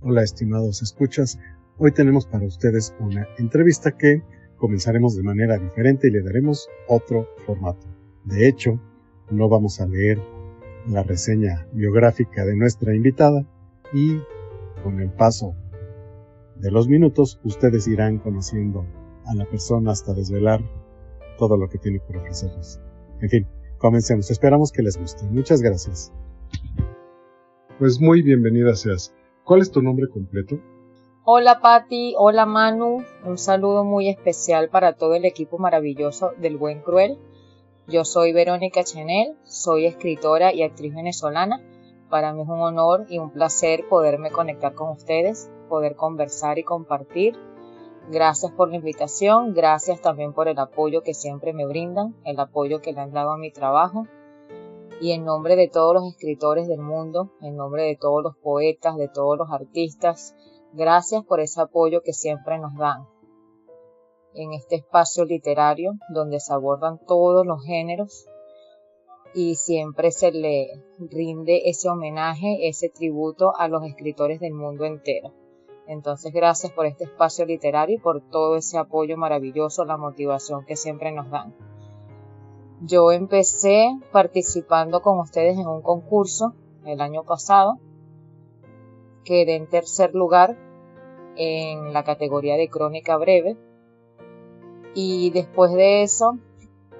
Hola estimados escuchas, hoy tenemos para ustedes una entrevista que comenzaremos de manera diferente y le daremos otro formato. De hecho, no vamos a leer la reseña biográfica de nuestra invitada y con el paso de los minutos ustedes irán conociendo a la persona hasta desvelar todo lo que tiene por ofrecerles. En fin, comencemos. Esperamos que les guste. Muchas gracias. Pues muy bienvenida seas. ¿Cuál es tu nombre completo? Hola Patti, hola Manu, un saludo muy especial para todo el equipo maravilloso del Buen Cruel. Yo soy Verónica Chenel, soy escritora y actriz venezolana. Para mí es un honor y un placer poderme conectar con ustedes, poder conversar y compartir. Gracias por la invitación, gracias también por el apoyo que siempre me brindan, el apoyo que le han dado a mi trabajo y en nombre de todos los escritores del mundo, en nombre de todos los poetas, de todos los artistas, gracias por ese apoyo que siempre nos dan. En este espacio literario donde se abordan todos los géneros y siempre se le rinde ese homenaje, ese tributo a los escritores del mundo entero. Entonces, gracias por este espacio literario y por todo ese apoyo maravilloso, la motivación que siempre nos dan. Yo empecé participando con ustedes en un concurso el año pasado. Quedé en tercer lugar en la categoría de crónica breve. Y después de eso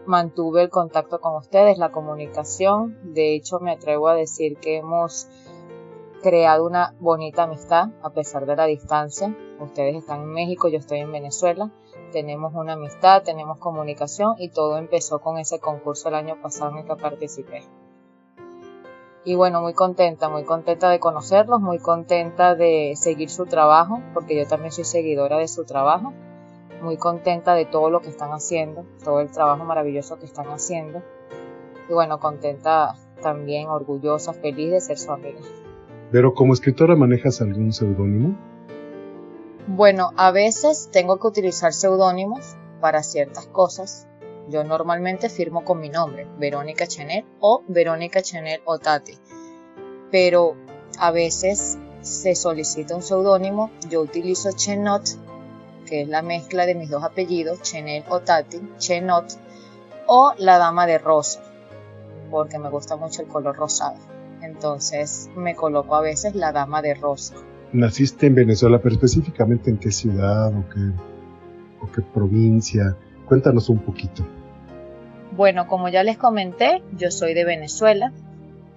mantuve el contacto con ustedes, la comunicación. De hecho, me atrevo a decir que hemos creado una bonita amistad a pesar de la distancia. Ustedes están en México, yo estoy en Venezuela tenemos una amistad, tenemos comunicación y todo empezó con ese concurso el año pasado en el que participé. Y bueno, muy contenta, muy contenta de conocerlos, muy contenta de seguir su trabajo, porque yo también soy seguidora de su trabajo, muy contenta de todo lo que están haciendo, todo el trabajo maravilloso que están haciendo. Y bueno, contenta también, orgullosa, feliz de ser su amiga. Pero como escritora manejas algún seudónimo? Bueno, a veces tengo que utilizar seudónimos para ciertas cosas. Yo normalmente firmo con mi nombre, Verónica Chenet o Verónica Chenet Tati. Pero a veces se solicita un seudónimo, yo utilizo Chenot, que es la mezcla de mis dos apellidos, Chenet Tati, Chenot, o la Dama de Rosa, porque me gusta mucho el color rosado. Entonces me coloco a veces la Dama de Rosa naciste en Venezuela, pero específicamente en qué ciudad o qué, o qué provincia. Cuéntanos un poquito. Bueno, como ya les comenté, yo soy de Venezuela.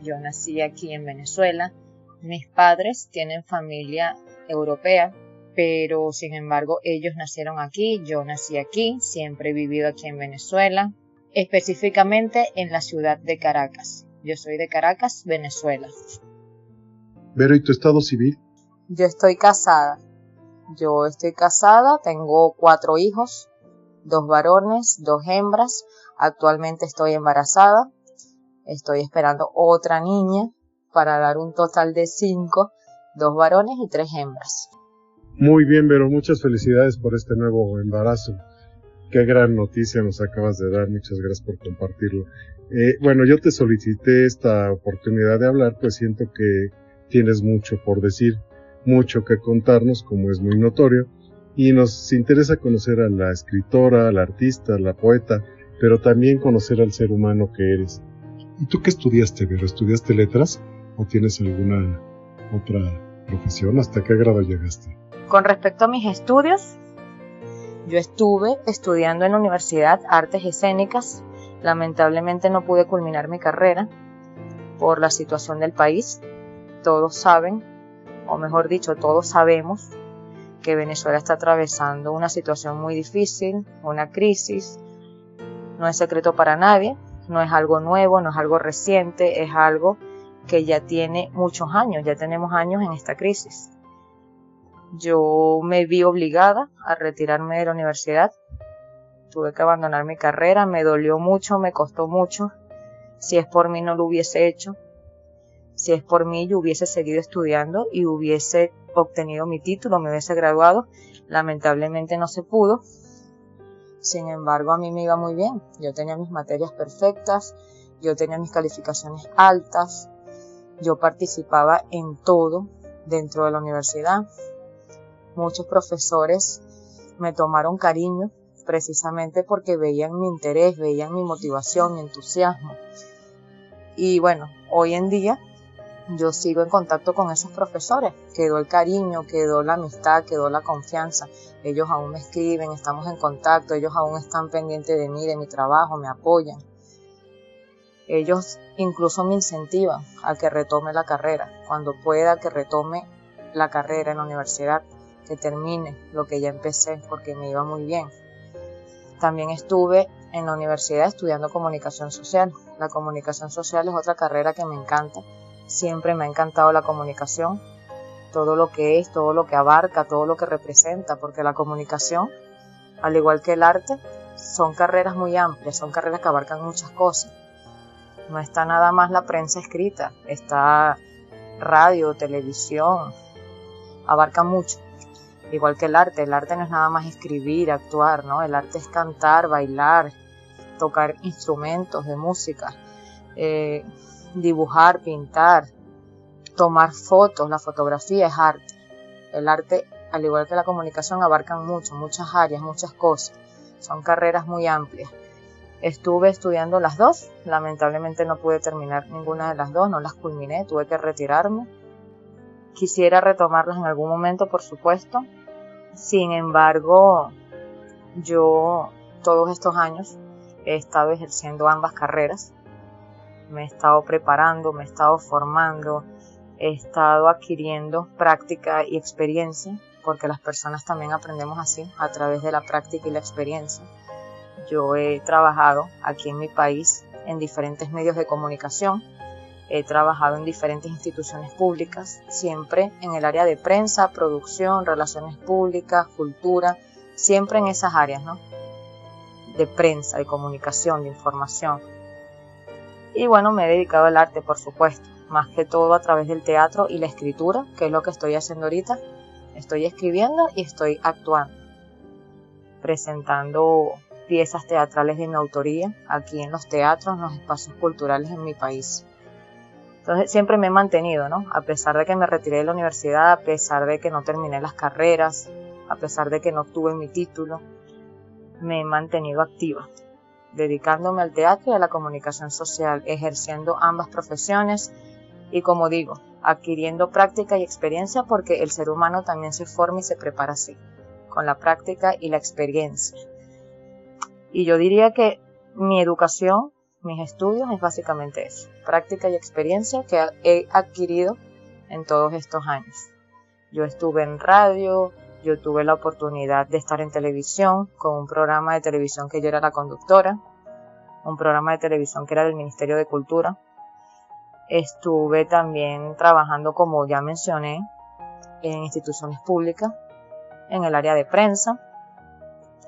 Yo nací aquí en Venezuela. Mis padres tienen familia europea, pero sin embargo ellos nacieron aquí, yo nací aquí, siempre he vivido aquí en Venezuela, específicamente en la ciudad de Caracas. Yo soy de Caracas, Venezuela. Pero ¿y tu estado civil? Yo estoy casada. Yo estoy casada, tengo cuatro hijos, dos varones, dos hembras. Actualmente estoy embarazada. Estoy esperando otra niña para dar un total de cinco, dos varones y tres hembras. Muy bien, Vero, muchas felicidades por este nuevo embarazo. Qué gran noticia nos acabas de dar, muchas gracias por compartirlo. Eh, bueno, yo te solicité esta oportunidad de hablar, pues siento que tienes mucho por decir mucho que contarnos, como es muy notorio, y nos interesa conocer a la escritora, a la artista, a la poeta, pero también conocer al ser humano que eres. ¿Y tú qué estudiaste, Vero? ¿Estudiaste letras o tienes alguna otra profesión? ¿Hasta qué grado llegaste? Con respecto a mis estudios, yo estuve estudiando en la Universidad Artes Escénicas. Lamentablemente no pude culminar mi carrera por la situación del país. Todos saben o mejor dicho, todos sabemos que Venezuela está atravesando una situación muy difícil, una crisis. No es secreto para nadie, no es algo nuevo, no es algo reciente, es algo que ya tiene muchos años, ya tenemos años en esta crisis. Yo me vi obligada a retirarme de la universidad, tuve que abandonar mi carrera, me dolió mucho, me costó mucho. Si es por mí no lo hubiese hecho, si es por mí, yo hubiese seguido estudiando y hubiese obtenido mi título, me hubiese graduado. Lamentablemente no se pudo. Sin embargo, a mí me iba muy bien. Yo tenía mis materias perfectas, yo tenía mis calificaciones altas, yo participaba en todo, dentro de la universidad. Muchos profesores me tomaron cariño precisamente porque veían mi interés, veían mi motivación, mi entusiasmo. Y bueno, hoy en día yo sigo en contacto con esos profesores. Quedó el cariño, quedó la amistad, quedó la confianza. Ellos aún me escriben, estamos en contacto, ellos aún están pendientes de mí, de mi trabajo, me apoyan. Ellos incluso me incentivan a que retome la carrera, cuando pueda que retome la carrera en la universidad, que termine lo que ya empecé porque me iba muy bien. También estuve en la universidad estudiando comunicación social. La comunicación social es otra carrera que me encanta. Siempre me ha encantado la comunicación, todo lo que es, todo lo que abarca, todo lo que representa, porque la comunicación, al igual que el arte, son carreras muy amplias, son carreras que abarcan muchas cosas. No está nada más la prensa escrita, está radio, televisión, abarca mucho. Igual que el arte, el arte no es nada más escribir, actuar, ¿no? El arte es cantar, bailar, tocar instrumentos de música, eh, dibujar, pintar, tomar fotos, la fotografía es arte. El arte, al igual que la comunicación, abarcan mucho, muchas áreas, muchas cosas. Son carreras muy amplias. Estuve estudiando las dos, lamentablemente no pude terminar ninguna de las dos, no las culminé, tuve que retirarme. Quisiera retomarlas en algún momento, por supuesto. Sin embargo, yo todos estos años he estado ejerciendo ambas carreras. Me he estado preparando, me he estado formando, he estado adquiriendo práctica y experiencia, porque las personas también aprendemos así, a través de la práctica y la experiencia. Yo he trabajado aquí en mi país en diferentes medios de comunicación, he trabajado en diferentes instituciones públicas, siempre en el área de prensa, producción, relaciones públicas, cultura, siempre en esas áreas, ¿no? De prensa, de comunicación, de información. Y bueno, me he dedicado al arte, por supuesto, más que todo a través del teatro y la escritura, que es lo que estoy haciendo ahorita. Estoy escribiendo y estoy actuando, presentando piezas teatrales de mi autoría aquí en los teatros, en los espacios culturales en mi país. Entonces siempre me he mantenido, ¿no? A pesar de que me retiré de la universidad, a pesar de que no terminé las carreras, a pesar de que no obtuve mi título, me he mantenido activa, dedicándome al teatro y a la comunicación social, ejerciendo ambas profesiones y como digo, adquiriendo práctica y experiencia porque el ser humano también se forma y se prepara así, con la práctica y la experiencia. Y yo diría que mi educación, mis estudios es básicamente eso, práctica y experiencia que he adquirido en todos estos años. Yo estuve en radio, yo tuve la oportunidad de estar en televisión con un programa de televisión que yo era la conductora, un programa de televisión que era del Ministerio de Cultura. Estuve también trabajando, como ya mencioné, en instituciones públicas, en el área de prensa,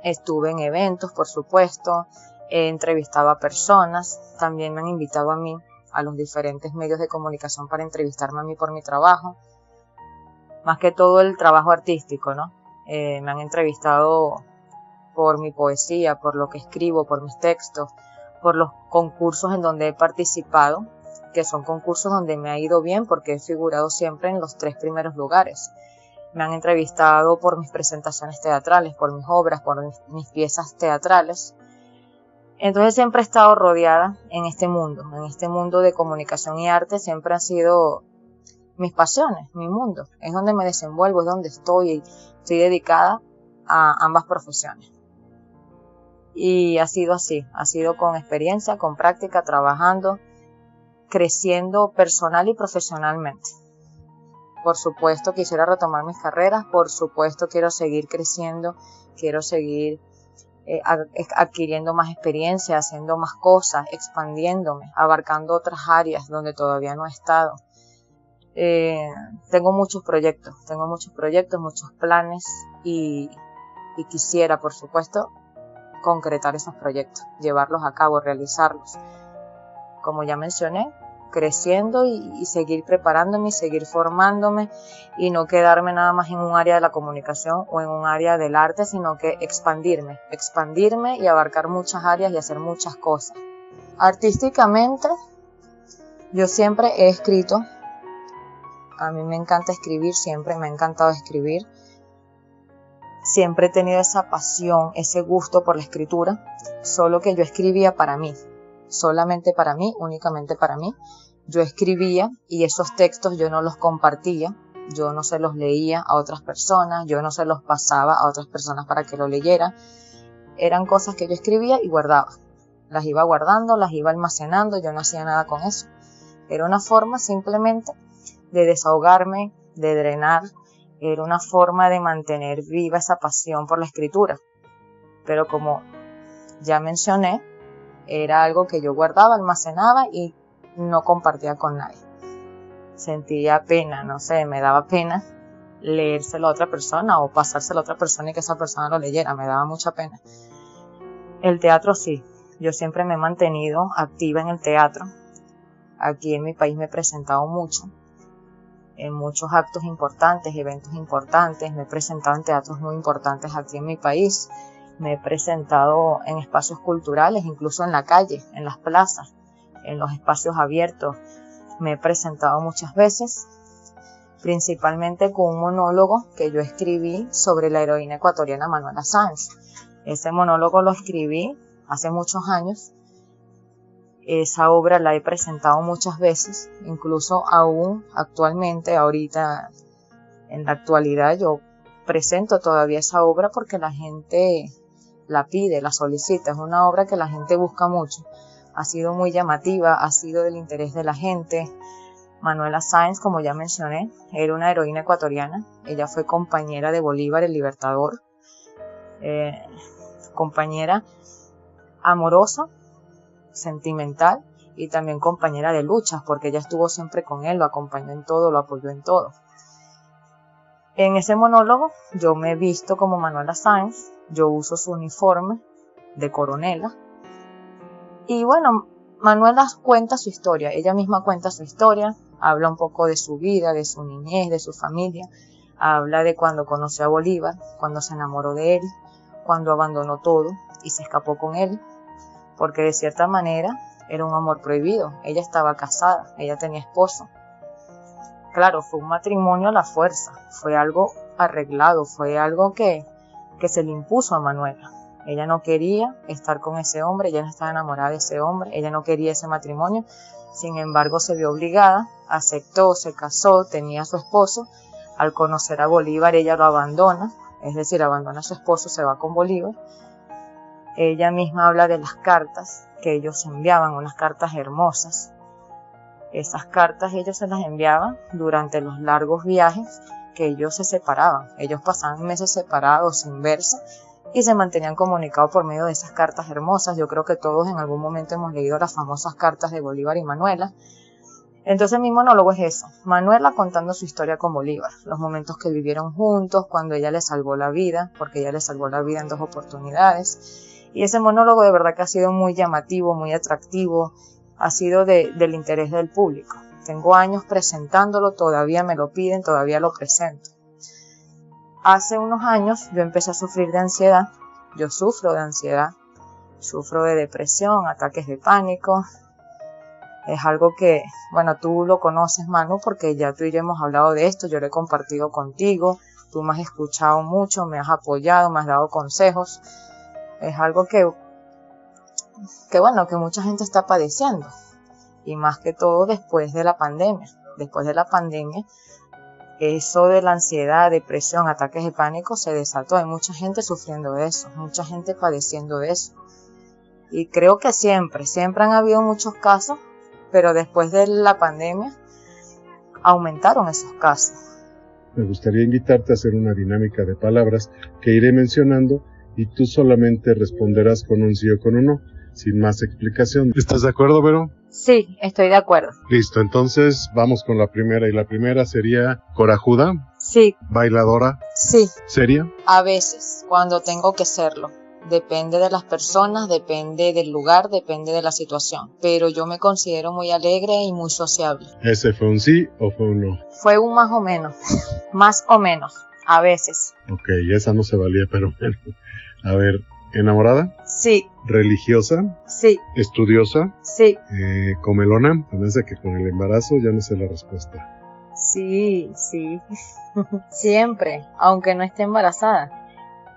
Estuve en eventos, por supuesto, he entrevistado a personas, también me han invitado a mí a los diferentes medios de comunicación para entrevistarme a mí por mi trabajo, más que todo el trabajo artístico, ¿no? Eh, me han entrevistado por mi poesía, por lo que escribo, por mis textos, por los concursos en donde he participado, que son concursos donde me ha ido bien porque he figurado siempre en los tres primeros lugares. Me han entrevistado por mis presentaciones teatrales, por mis obras, por mis, piezas teatrales. Entonces siempre he estado rodeada en este mundo, en este mundo de comunicación y arte, siempre han sido mis pasiones, mi mundo. Es donde me desenvuelvo, es donde estoy estoy dedicada a ambas profesiones. Y ha sido así, ha sido con experiencia, con práctica, trabajando, creciendo personal y profesionalmente. Por supuesto quisiera retomar mis carreras, por supuesto quiero seguir creciendo, quiero seguir eh, adquiriendo más experiencia, haciendo más cosas, expandiéndome, abarcando otras áreas donde todavía no he estado. Eh, tengo muchos proyectos, tengo muchos proyectos, muchos planes y quisiera, por supuesto, concretar esos proyectos, llevarlos a cabo, realizarlos. Como ya mencioné, creciendo y, seguir preparándome y seguir formándome y no quedarme nada más en un área de la comunicación o en un área del arte, sino que expandirme, expandirme y abarcar muchas áreas y hacer muchas cosas. Artísticamente, yo siempre he escrito A mí me encanta escribir, siempre me ha encantado escribir. Siempre he tenido esa pasión, ese gusto por la escritura, solo que yo escribía para mí, solamente para mí, únicamente para mí. Yo escribía y esos textos yo no los compartía, yo no se los leía a otras personas, yo no se los pasaba a otras personas para que lo leyeran. Eran cosas que yo escribía y guardaba. Las iba guardando, las iba almacenando, yo no hacía nada con eso. Era una forma simplemente de desahogarme, de drenar, era una forma de mantener viva esa pasión por la escritura. Pero como ya mencioné, era algo que yo guardaba, almacenaba y no compartía con nadie. Sentía pena, no sé, me daba pena leérselo a otra persona o pasárselo a otra persona y que esa persona lo leyera, me daba mucha pena. El teatro sí, yo siempre me he mantenido activa en el teatro. Aquí en mi país me he presentado mucho, en muchos actos importantes, eventos importantes, me he presentado en teatros muy importantes aquí en mi país, me he presentado en espacios culturales, incluso en la calle, en las plazas, en los espacios abiertos, me he presentado muchas veces, principalmente con un monólogo que yo escribí sobre la heroína ecuatoriana Manuela Sáenz. Ese monólogo lo escribí hace muchos años. Esa obra la he presentado muchas veces, incluso aún actualmente, ahorita, en la actualidad, yo presento todavía esa obra porque la gente la pide, la solicita. Es una obra que la gente busca mucho ha sido muy llamativa, ha sido del interés de la gente. Manuela Sáenz, como ya mencioné, era una heroína ecuatoriana. Ella fue compañera de Bolívar, el Libertador. Eh, compañera amorosa, sentimental y también compañera de luchas, porque ella estuvo siempre con él, lo acompañó en todo, lo apoyó en todo. En ese monólogo yo me he visto como Manuela Sáenz, yo uso su uniforme de coronela, y bueno, Manuela cuenta su historia, ella misma cuenta su historia, habla un poco de su vida, de su niñez, de su familia, habla de cuando conoció a Bolívar, cuando se enamoró de él, cuando abandonó todo y se escapó con él, porque de cierta manera era un amor prohibido, ella estaba casada, ella tenía esposo. Claro, fue un matrimonio a la fuerza, fue algo arreglado, fue algo que, que se le impuso a Manuela. Ella no quería estar con ese hombre, ella no estaba enamorada de ese hombre, ella no quería ese matrimonio. Sin embargo, se vio obligada, aceptó, se casó, tenía a su esposo. Al conocer a Bolívar, ella lo abandona, es decir, abandona a su esposo, se va con Bolívar. Ella misma habla de las cartas que ellos enviaban, unas cartas hermosas. Esas cartas ellos se las enviaban durante los largos viajes que ellos se separaban. Ellos pasaban meses separados sin verse y se mantenían comunicados por medio de esas cartas hermosas. Yo creo que todos en algún momento hemos leído las famosas cartas de Bolívar y Manuela. Entonces mi monólogo es eso, Manuela contando su historia con Bolívar, los momentos que vivieron juntos, cuando ella le salvó la vida, porque ella le salvó la vida en dos oportunidades. Y ese monólogo de verdad que ha sido muy llamativo, muy atractivo, ha sido del interés del público. Tengo años presentándolo, todavía me lo piden, todavía lo presento. Hace unos años yo empecé a sufrir de ansiedad. Yo sufro de ansiedad, sufro de depresión, ataques de pánico. Es algo que, bueno, tú lo conoces, Manu, porque ya tú y yo hemos hablado de esto, yo lo he compartido contigo, tú me has escuchado mucho, me has apoyado, me has dado consejos. Es algo que, que bueno, que mucha gente está padeciendo. Y más que todo después de la pandemia. Después de la pandemia, eso de la ansiedad, depresión, ataques de pánico se desató. Hay mucha gente sufriendo de eso, mucha gente padeciendo de eso. Y creo que siempre, siempre han habido muchos casos, pero después de la pandemia aumentaron esos casos. Me gustaría invitarte a hacer una dinámica de palabras que iré mencionando y tú solamente responderás con un sí o con un no sin más explicación. ¿Estás de acuerdo, Vero? Sí, estoy de acuerdo. Listo, entonces vamos con la primera y la primera sería corajuda. Sí. Bailadora. Sí. ¿Seria? A veces, cuando tengo que serlo. Depende de las personas, depende del lugar, depende de la situación. Pero yo me considero muy alegre y muy sociable. ¿Ese fue un sí o fue un no? Fue un más o menos. más o menos. A veces. Ok, esa no se valía, pero bueno. A ver, ¿Enamorada? Sí. ¿Religiosa? Sí. ¿Estudiosa? Sí. Eh, ¿Comelona? Parece que con el embarazo ya no sé la respuesta. Sí, sí. Siempre, aunque no esté embarazada.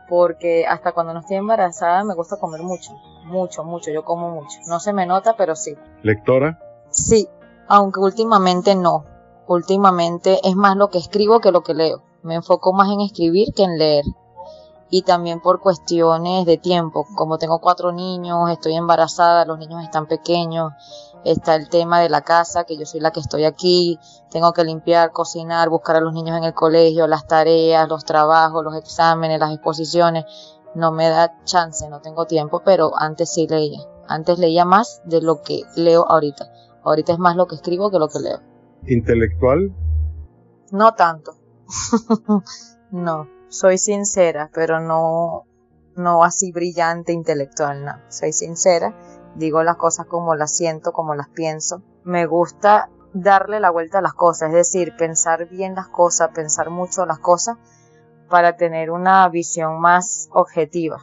Porque hasta cuando no estoy embarazada me gusta comer mucho. Mucho, mucho. Yo como mucho. No se me nota, pero sí. ¿Lectora? Sí, aunque últimamente no. Últimamente es más lo que escribo que lo que leo. Me enfoco más en escribir que en leer y también por cuestiones de tiempo. Como tengo cuatro niños, estoy embarazada, los niños están pequeños, está el tema de la casa, que yo soy la que estoy aquí, tengo que limpiar, cocinar, buscar a los niños en el colegio, las tareas, los trabajos, los exámenes, las exposiciones. No me da chance, no tengo tiempo, pero antes sí leía. Antes leía más de lo que leo ahorita. Ahorita es más lo que escribo que lo que leo. ¿Intelectual? No tanto. no soy sincera, pero no, no así brillante intelectual, no. Soy sincera, digo las cosas como las siento, como las pienso. Me gusta darle la vuelta a las cosas, es decir, pensar bien las cosas, pensar mucho las cosas para tener una visión más objetiva.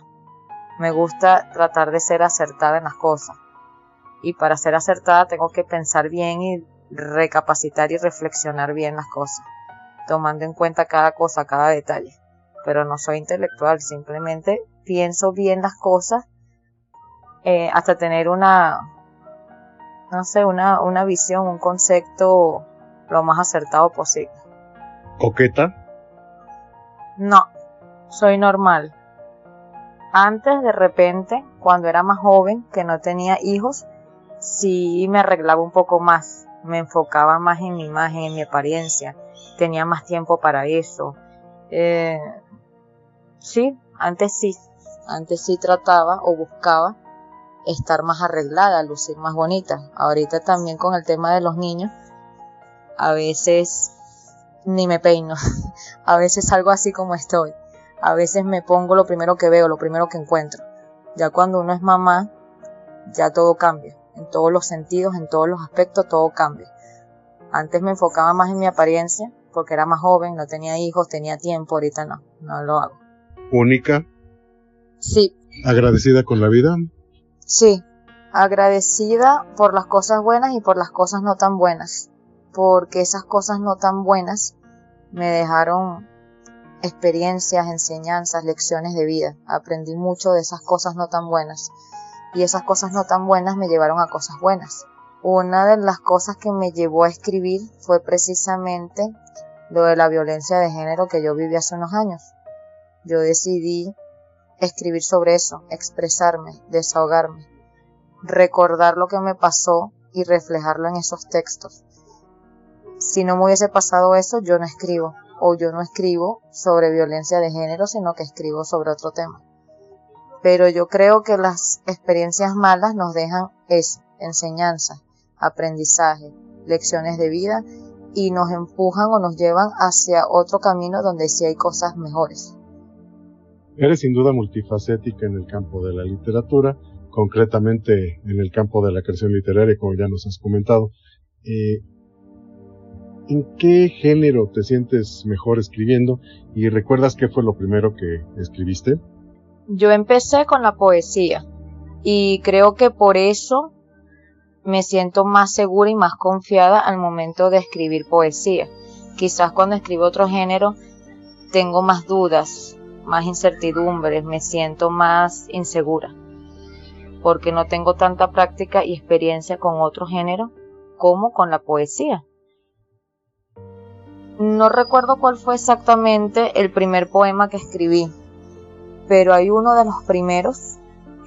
Me gusta tratar de ser acertada en las cosas. Y para ser acertada tengo que pensar bien y recapacitar y reflexionar bien las cosas, tomando en cuenta cada cosa, cada detalle pero no soy intelectual, simplemente pienso bien las cosas eh, hasta tener una, no sé, una, una visión, un concepto lo más acertado posible. ¿Coqueta? No, soy normal. Antes, de repente, cuando era más joven, que no tenía hijos, sí me arreglaba un poco más, me enfocaba más en mi imagen, en mi apariencia, tenía más tiempo para eso. Eh, Sí, antes sí, antes sí trataba o buscaba estar más arreglada, lucir más bonita. Ahorita también con el tema de los niños, a veces ni me peino, a veces salgo así como estoy, a veces me pongo lo primero que veo, lo primero que encuentro. Ya cuando uno es mamá, ya todo cambia, en todos los sentidos, en todos los aspectos, todo cambia. Antes me enfocaba más en mi apariencia, porque era más joven, no tenía hijos, tenía tiempo, ahorita no, no lo hago única. Sí. Agradecida con la vida. Sí, agradecida por las cosas buenas y por las cosas no tan buenas, porque esas cosas no tan buenas me dejaron experiencias, enseñanzas, lecciones de vida. Aprendí mucho de esas cosas no tan buenas y esas cosas no tan buenas me llevaron a cosas buenas. Una de las cosas que me llevó a escribir fue precisamente lo de la violencia de género que yo viví hace unos años yo decidí escribir sobre eso, expresarme, desahogarme, recordar lo que me pasó y reflejarlo en esos textos. Si no me hubiese pasado eso, yo no escribo, o yo no escribo sobre violencia de género, sino que escribo sobre otro tema. Pero yo creo que las experiencias malas nos dejan eso, enseñanza, aprendizaje, lecciones de vida y nos empujan o nos llevan hacia otro camino donde sí hay cosas mejores. Eres sin duda multifacética en el campo de la literatura, concretamente en el campo de la creación literaria, como ya nos has comentado. Eh, ¿En qué género te sientes mejor escribiendo? ¿Y recuerdas qué fue lo primero que escribiste? Yo empecé con la poesía y creo que por eso me siento más segura y más confiada al momento de escribir poesía. Quizás cuando escribo otro género tengo más dudas, más incertidumbres, me siento más insegura, porque no tengo tanta práctica y experiencia con otro género como con la poesía. No recuerdo cuál fue exactamente el primer poema que escribí, pero hay uno de los primeros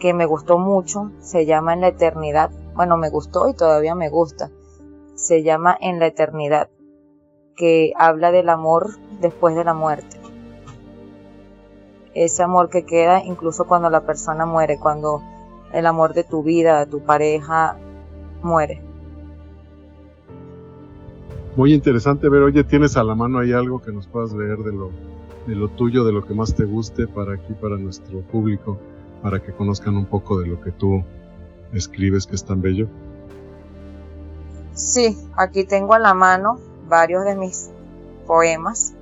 que me gustó mucho, se llama En la Eternidad. Bueno, me gustó y todavía me gusta. Se llama En la Eternidad, que habla del amor después de la muerte ese amor que queda incluso cuando la persona muere, cuando el amor de tu vida, de tu pareja muere. Muy interesante ver, oye, ¿tienes a la mano ahí algo que nos puedas leer de lo, de lo tuyo, de lo que más te guste para aquí, para nuestro público, para que conozcan un poco de lo que tú escribes que es tan bello? Sí, aquí tengo a la mano varios de mis poemas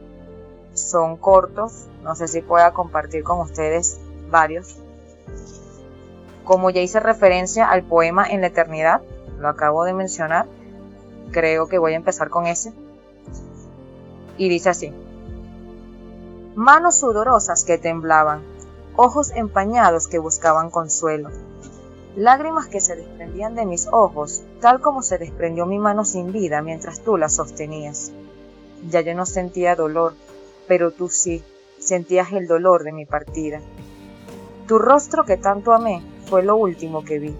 son cortos, no sé si pueda compartir con ustedes varios. Como ya hice referencia al poema En la eternidad, lo acabo de mencionar, creo que voy a empezar con ese. y dice así. Manos sudorosas que temblaban, ojos empañados que buscaban consuelo, lágrimas que se desprendían de mis ojos, tal como se desprendió mi mano sin vida mientras tú la sostenías. Ya yo no sentía dolor, pero tú sí, sentías el dolor de mi partida. Tu rostro que tanto amé fue lo último que vi.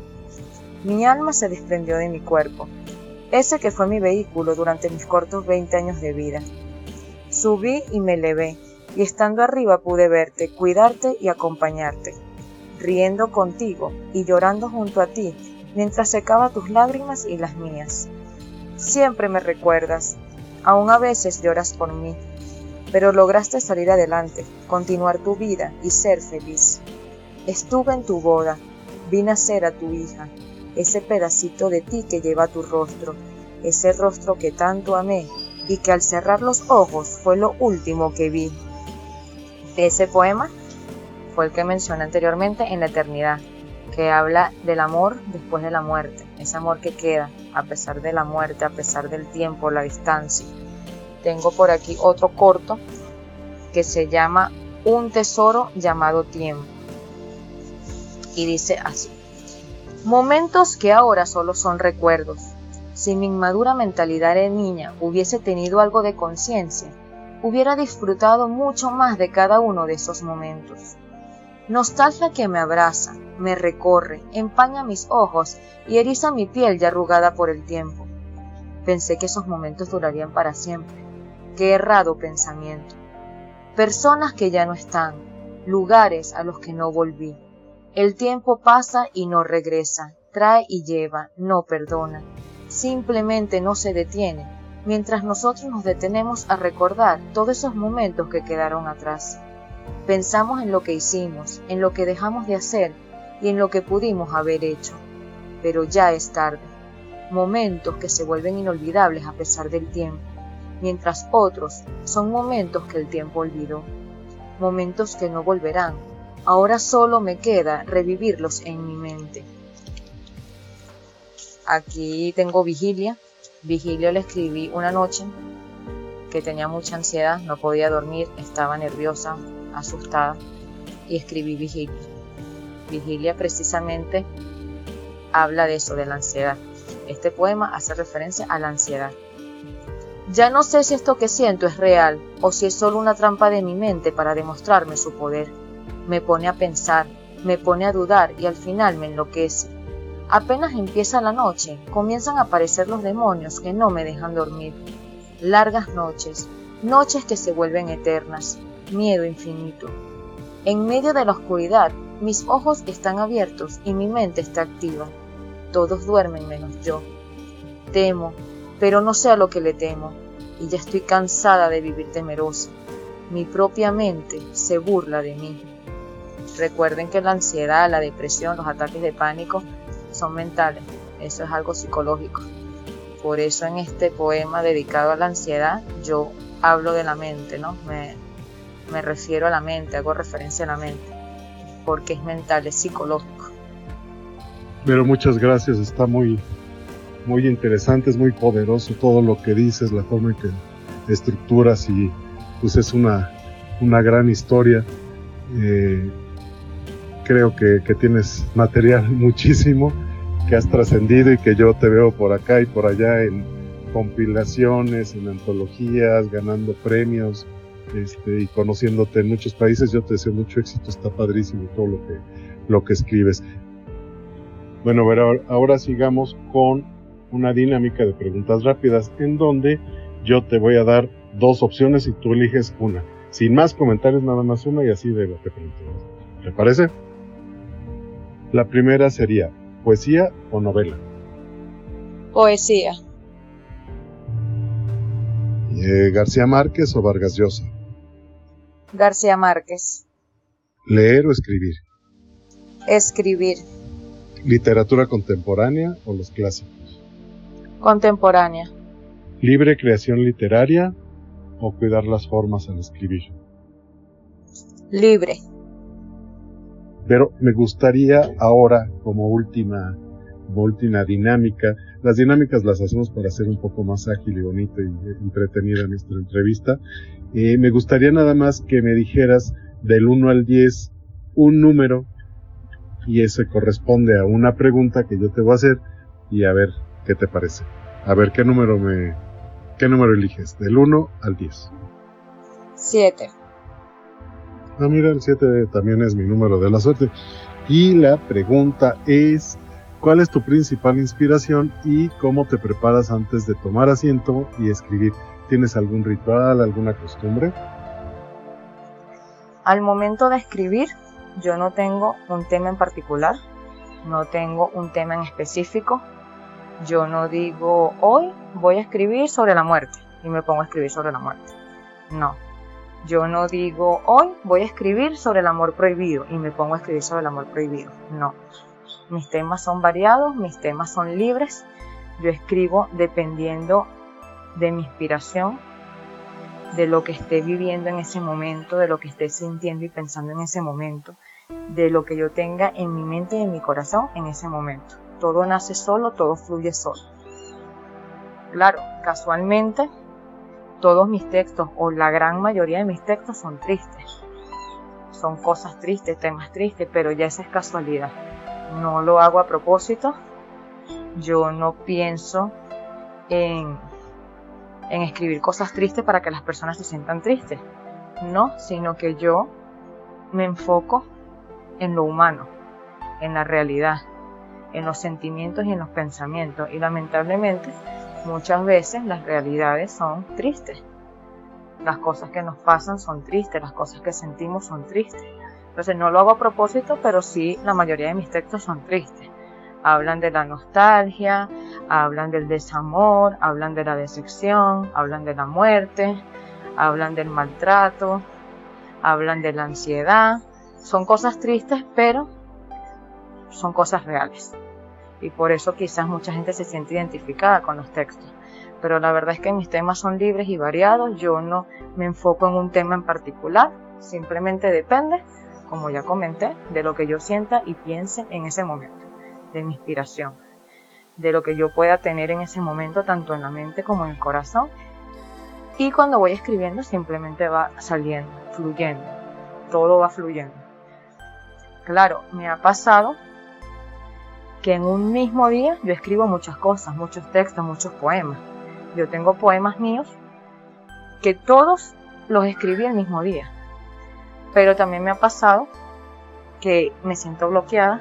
Mi alma se desprendió de mi cuerpo, ese que fue mi vehículo durante mis cortos 20 años de vida. Subí y me elevé, y estando arriba pude verte, cuidarte y acompañarte, riendo contigo y llorando junto a ti mientras secaba tus lágrimas y las mías. Siempre me recuerdas, aún a veces lloras por mí, pero lograste salir adelante, continuar tu vida y ser feliz. Estuve en tu boda, vi nacer a tu hija, ese pedacito de ti que lleva tu rostro, ese rostro que tanto amé y que al cerrar los ojos fue lo último que vi. Ese poema fue el que mencioné anteriormente en la eternidad, que habla del amor después de la muerte, ese amor que queda a pesar de la muerte, a pesar del tiempo, la distancia. Tengo por aquí otro corto que se llama Un tesoro llamado tiempo. Y dice así. Momentos que ahora solo son recuerdos. Si mi inmadura mentalidad de niña hubiese tenido algo de conciencia, hubiera disfrutado mucho más de cada uno de esos momentos. Nostalgia que me abraza, me recorre, empaña mis ojos y eriza mi piel ya arrugada por el tiempo. Pensé que esos momentos durarían para siempre. Qué errado pensamiento. Personas que ya no están, lugares a los que no volví. El tiempo pasa y no regresa, trae y lleva, no perdona. Simplemente no se detiene, mientras nosotros nos detenemos a recordar todos esos momentos que quedaron atrás. Pensamos en lo que hicimos, en lo que dejamos de hacer y en lo que pudimos haber hecho. Pero ya es tarde. Momentos que se vuelven inolvidables a pesar del tiempo, mientras otros son momentos que el tiempo olvidó. Momentos que no volverán, Ahora solo me queda revivirlos en mi mente. Aquí tengo vigilia. Vigilia le escribí una noche que tenía mucha ansiedad, no podía dormir, estaba nerviosa, asustada y escribí vigilia. Vigilia precisamente habla de eso, de la ansiedad. Este poema hace referencia a la ansiedad. Ya no sé si esto que siento es real o si es solo una trampa de mi mente para demostrarme su poder me pone a pensar, me pone a dudar y al final me enloquece. Apenas empieza la noche, comienzan a aparecer los demonios que no me dejan dormir. Largas noches, noches que se vuelven eternas, miedo infinito. En medio de la oscuridad, mis ojos están abiertos y mi mente está activa. Todos duermen menos yo. Temo, pero no sé a lo que le temo, y ya estoy cansada de vivir temerosa. Mi propia mente se burla de mí. Recuerden que la ansiedad, la depresión, los ataques de pánico son mentales, eso es algo psicológico. Por eso en este poema dedicado a la ansiedad yo hablo de la mente, ¿no? Me, me refiero a la mente, hago referencia a la mente, porque es mental, es psicológico. Pero muchas gracias, está muy, muy interesante, es muy poderoso todo lo que dices, la forma en que estructuras y pues es una, una gran historia. Eh, creo que, tienes material muchísimo que has trascendido y que yo te veo por acá y por allá en compilaciones, en antologías, ganando premios este, y conociéndote en muchos países. Yo te deseo mucho éxito, está padrísimo todo lo que, lo que escribes. Bueno, ver, ahora sigamos con una dinámica de preguntas rápidas en donde yo te voy a dar dos opciones y tú eliges una. Sin más comentarios, nada más una y así de lo que preguntas. ¿Te parece? La primera sería, ¿poesía o novela? Poesía. Eh, ¿García Márquez o Vargas Llosa? García Márquez. ¿Leer o escribir? Escribir. ¿Literatura contemporánea o los clásicos? Contemporánea. ¿Libre creación literaria o cuidar las formas al escribir? Libre. Pero me gustaría ahora, como última, última dinámica, las dinámicas las hacemos para hacer un poco más ágil y bonito y entretenida nuestra entrevista. Eh, me gustaría nada más que me dijeras del 1 al 10 un número y eso corresponde a una pregunta que yo te voy a hacer y a ver qué te parece. A ver qué número me qué número eliges, del 1 al 10. 7. Ah, mira, el 7 también es mi número de la suerte. Y la pregunta es, ¿cuál es tu principal inspiración y cómo te preparas antes de tomar asiento y escribir? ¿Tienes algún ritual, alguna costumbre? Al momento de escribir, yo no tengo un tema en particular, no tengo un tema en específico. Yo no digo, hoy voy a escribir sobre la muerte y me pongo a escribir sobre la muerte. No, yo no digo, hoy voy a escribir sobre el amor prohibido y me pongo a escribir sobre el amor prohibido. No. Mis temas son variados, mis temas son libres. Yo escribo dependiendo de mi inspiración, de lo que esté viviendo en ese momento, de lo que esté sintiendo y pensando en ese momento, de lo que yo tenga en mi mente y en mi corazón en ese momento. Todo nace solo, todo fluye solo. Claro, casualmente todos mis textos o la gran mayoría de mis textos son tristes. Son cosas tristes, temas tristes, pero ya esa es casualidad. No lo hago a propósito. Yo no pienso en, en escribir cosas tristes para que las personas se sientan tristes. No, sino que yo me enfoco en lo humano, en la realidad, en los sentimientos y en los pensamientos. Y lamentablemente Muchas veces las realidades son tristes. Las cosas que nos pasan son tristes, las cosas que sentimos son tristes. Entonces no lo hago a propósito, pero sí la mayoría de mis textos son tristes. Hablan de la nostalgia, hablan del desamor, hablan de la decepción, hablan de la muerte, hablan del maltrato, hablan de la ansiedad. Son cosas tristes, pero son cosas reales y por eso quizás mucha gente se siente identificada con los textos. Pero la verdad es que mis temas son libres y variados, yo no me enfoco en un tema en particular, simplemente depende, como ya comenté, de lo que yo sienta y piense en ese momento, de mi inspiración, de lo que yo pueda tener en ese momento, tanto en la mente como en el corazón. Y cuando voy escribiendo simplemente va saliendo, fluyendo, todo va fluyendo. Claro, me ha pasado que en un mismo día yo escribo muchas cosas, muchos textos, muchos poemas. Yo tengo poemas míos que todos los escribí el mismo día. Pero también me ha pasado que me siento bloqueada,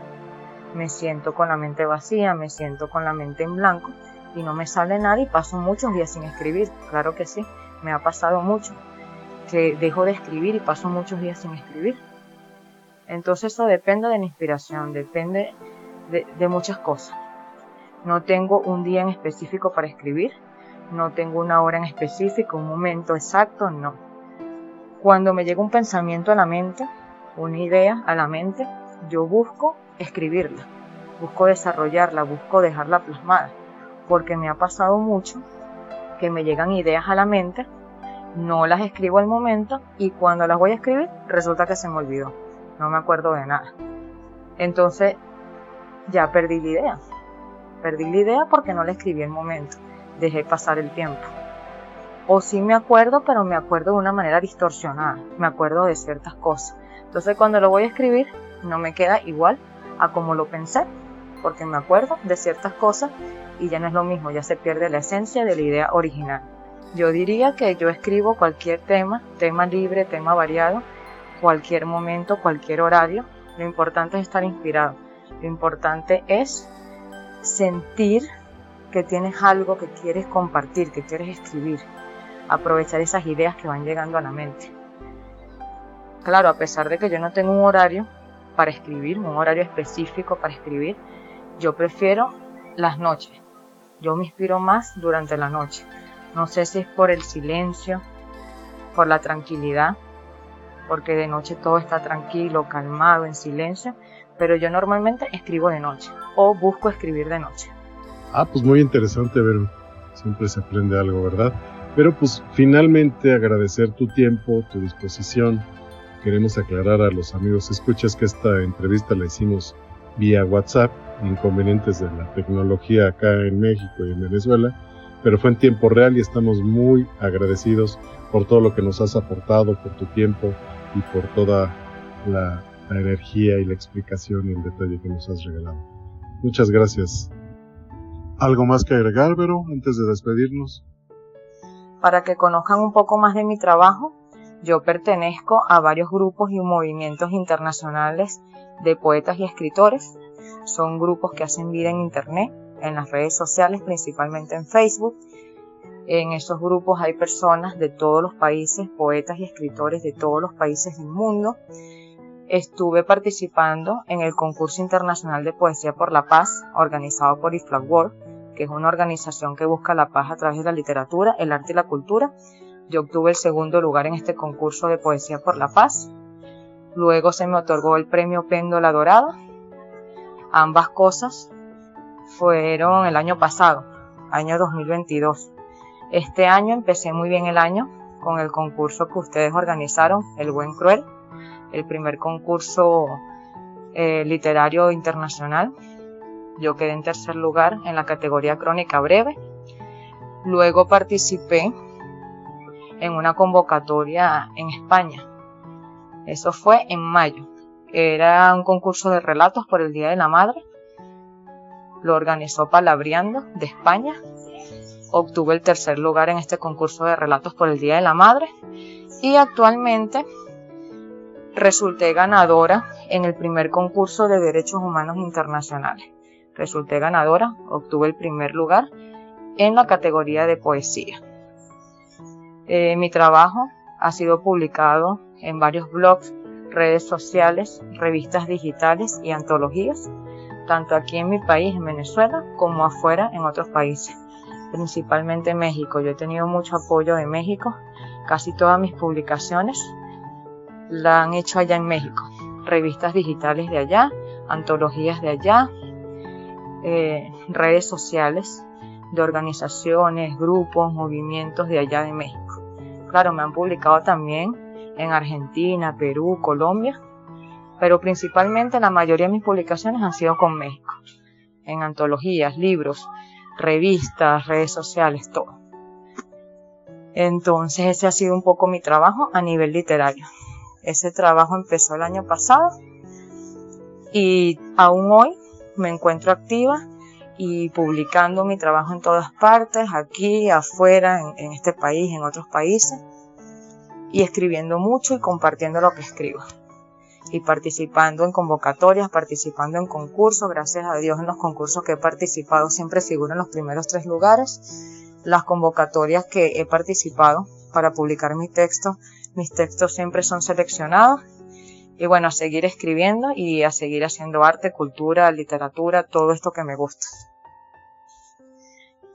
me siento con la mente vacía, me siento con la mente en blanco y no me sale nada y paso muchos días sin escribir. Claro que sí, me ha pasado mucho que dejo de escribir y paso muchos días sin escribir. Entonces eso depende de la inspiración, depende de, muchas cosas. No tengo un día en específico para escribir, no tengo una hora en específico, un momento exacto, no. Cuando me llega un pensamiento a la mente, una idea a la mente, yo busco escribirla, busco desarrollarla, busco dejarla plasmada, porque me ha pasado mucho que me llegan ideas a la mente, no las escribo al momento y cuando las voy a escribir resulta que se me olvidó, no me acuerdo de nada. Entonces ya perdí la idea. Perdí la idea porque no la escribí el momento, dejé pasar el tiempo. O sí me acuerdo, pero me acuerdo de una manera distorsionada, me acuerdo de ciertas cosas. Entonces cuando lo voy a escribir no me queda igual a como lo pensé, porque me acuerdo de ciertas cosas y ya no es lo mismo, ya se pierde la esencia de la idea original. Yo diría que yo escribo cualquier tema, tema libre, tema variado, cualquier momento, cualquier horario. Lo importante es estar inspirado. Lo importante es sentir que tienes algo que quieres compartir, que quieres escribir. Aprovechar esas ideas que van llegando a la mente. Claro, a pesar de que yo no tengo un horario para escribir, un horario específico para escribir, yo prefiero las noches. Yo me inspiro más durante la noche. No sé si es por el silencio, por la tranquilidad, porque de noche todo está tranquilo, calmado, en silencio, pero yo normalmente escribo de noche o busco escribir de noche. Ah, pues muy interesante, ver, Siempre se aprende algo, ¿verdad? Pero pues finalmente agradecer tu tiempo, tu disposición. Queremos aclarar a los amigos escuchas que esta entrevista la hicimos vía WhatsApp inconvenientes de la tecnología acá en México y en Venezuela, pero fue en tiempo real y estamos muy agradecidos por todo lo que nos has aportado, por tu tiempo y por toda la, energía y la explicación y el detalle que nos has regalado. Muchas gracias. ¿Algo más que agregar, Vero, antes de despedirnos? Para que conozcan un poco más de mi trabajo, yo pertenezco a varios grupos y movimientos internacionales de poetas y escritores. Son grupos que hacen vida en Internet, en las redes sociales, principalmente en Facebook. En esos grupos hay personas de todos los países, poetas y escritores de todos los países del mundo. Estuve participando en el concurso internacional de poesía por la paz organizado por IFLAG World, que es una organización que busca la paz a través de la literatura, el arte y la cultura. Yo obtuve el segundo lugar en este concurso de poesía por la paz. Luego se me otorgó el premio Péndola Dorada. Ambas cosas fueron el año pasado, año 2022. Este año empecé muy bien el año con el concurso que ustedes organizaron, El Buen Cruel, el primer concurso eh, literario internacional. Yo quedé en tercer lugar en la categoría crónica breve. Luego participé en una convocatoria en España. Eso fue en mayo. Era un concurso de relatos por el Día de la Madre. Lo organizó Palabriando de España obtuve el tercer lugar en este concurso de relatos por el Día de la Madre y actualmente resulté ganadora en el primer concurso de derechos humanos internacionales. Resulté ganadora, obtuve el primer lugar en la categoría de poesía. Eh, mi trabajo ha sido publicado en varios blogs, redes sociales, revistas digitales y antologías, tanto aquí en mi país, en Venezuela, como afuera en otros países principalmente México. Yo he tenido mucho apoyo de México. Casi todas mis publicaciones la han hecho allá en México. Revistas digitales de allá, antologías de allá, eh, redes sociales de organizaciones, grupos, movimientos de allá de México. Claro, me han publicado también en Argentina, Perú, Colombia, pero principalmente la mayoría de mis publicaciones han sido con México, en antologías, libros, revistas, redes sociales, todo. Entonces ese ha sido un poco mi trabajo a nivel literario. Ese trabajo empezó el año pasado y aún hoy me encuentro activa y publicando mi trabajo en todas partes, aquí, afuera, en, este país, en otros países, y escribiendo mucho y compartiendo lo que escribo y participando en convocatorias, participando en concursos. Gracias a Dios en los concursos que he participado siempre figuro en los primeros tres lugares. Las convocatorias que he participado para publicar mi texto, mis textos siempre son seleccionados. Y bueno, a seguir escribiendo y a seguir haciendo arte, cultura, literatura, todo esto que me gusta.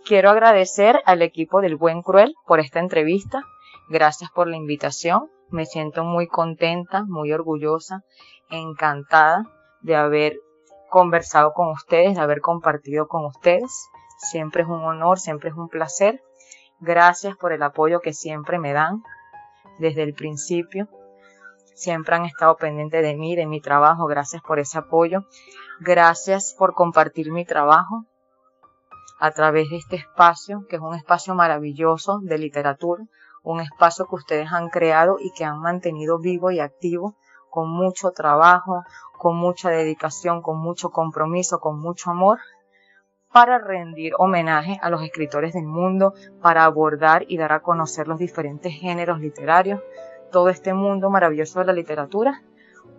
Quiero agradecer al equipo del Buen Cruel por esta entrevista. Gracias por la invitación. Me siento muy contenta, muy orgullosa, encantada de haber conversado con ustedes, de haber compartido con ustedes. Siempre es un honor, siempre es un placer. Gracias por el apoyo que siempre me dan desde el principio. Siempre han estado pendientes de mí, de mi trabajo. Gracias por ese apoyo. Gracias por compartir mi trabajo a través de este espacio, que es un espacio maravilloso de literatura, un espacio que ustedes han creado y que han mantenido vivo y activo con mucho trabajo, con mucha dedicación, con mucho compromiso, con mucho amor, para rendir homenaje a los escritores del mundo, para abordar y dar a conocer los diferentes géneros literarios, todo este mundo maravilloso de la literatura.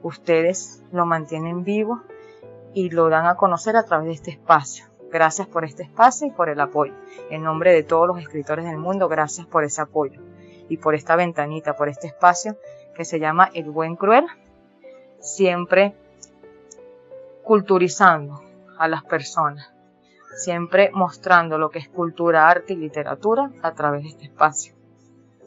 Ustedes lo mantienen vivo y lo dan a conocer a través de este espacio. Gracias por este espacio y por el apoyo. En nombre de todos los escritores del mundo, gracias por ese apoyo y por esta ventanita, por este espacio que se llama El Buen Cruel, siempre culturizando a las personas, siempre mostrando lo que es cultura, arte y literatura a través de este espacio.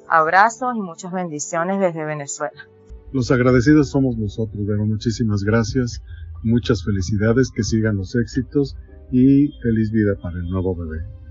Abrazos y muchas bendiciones desde Venezuela. Los agradecidos somos nosotros, Vero. Muchísimas gracias, muchas felicidades, que sigan los éxitos y feliz vida para el nuevo bebé.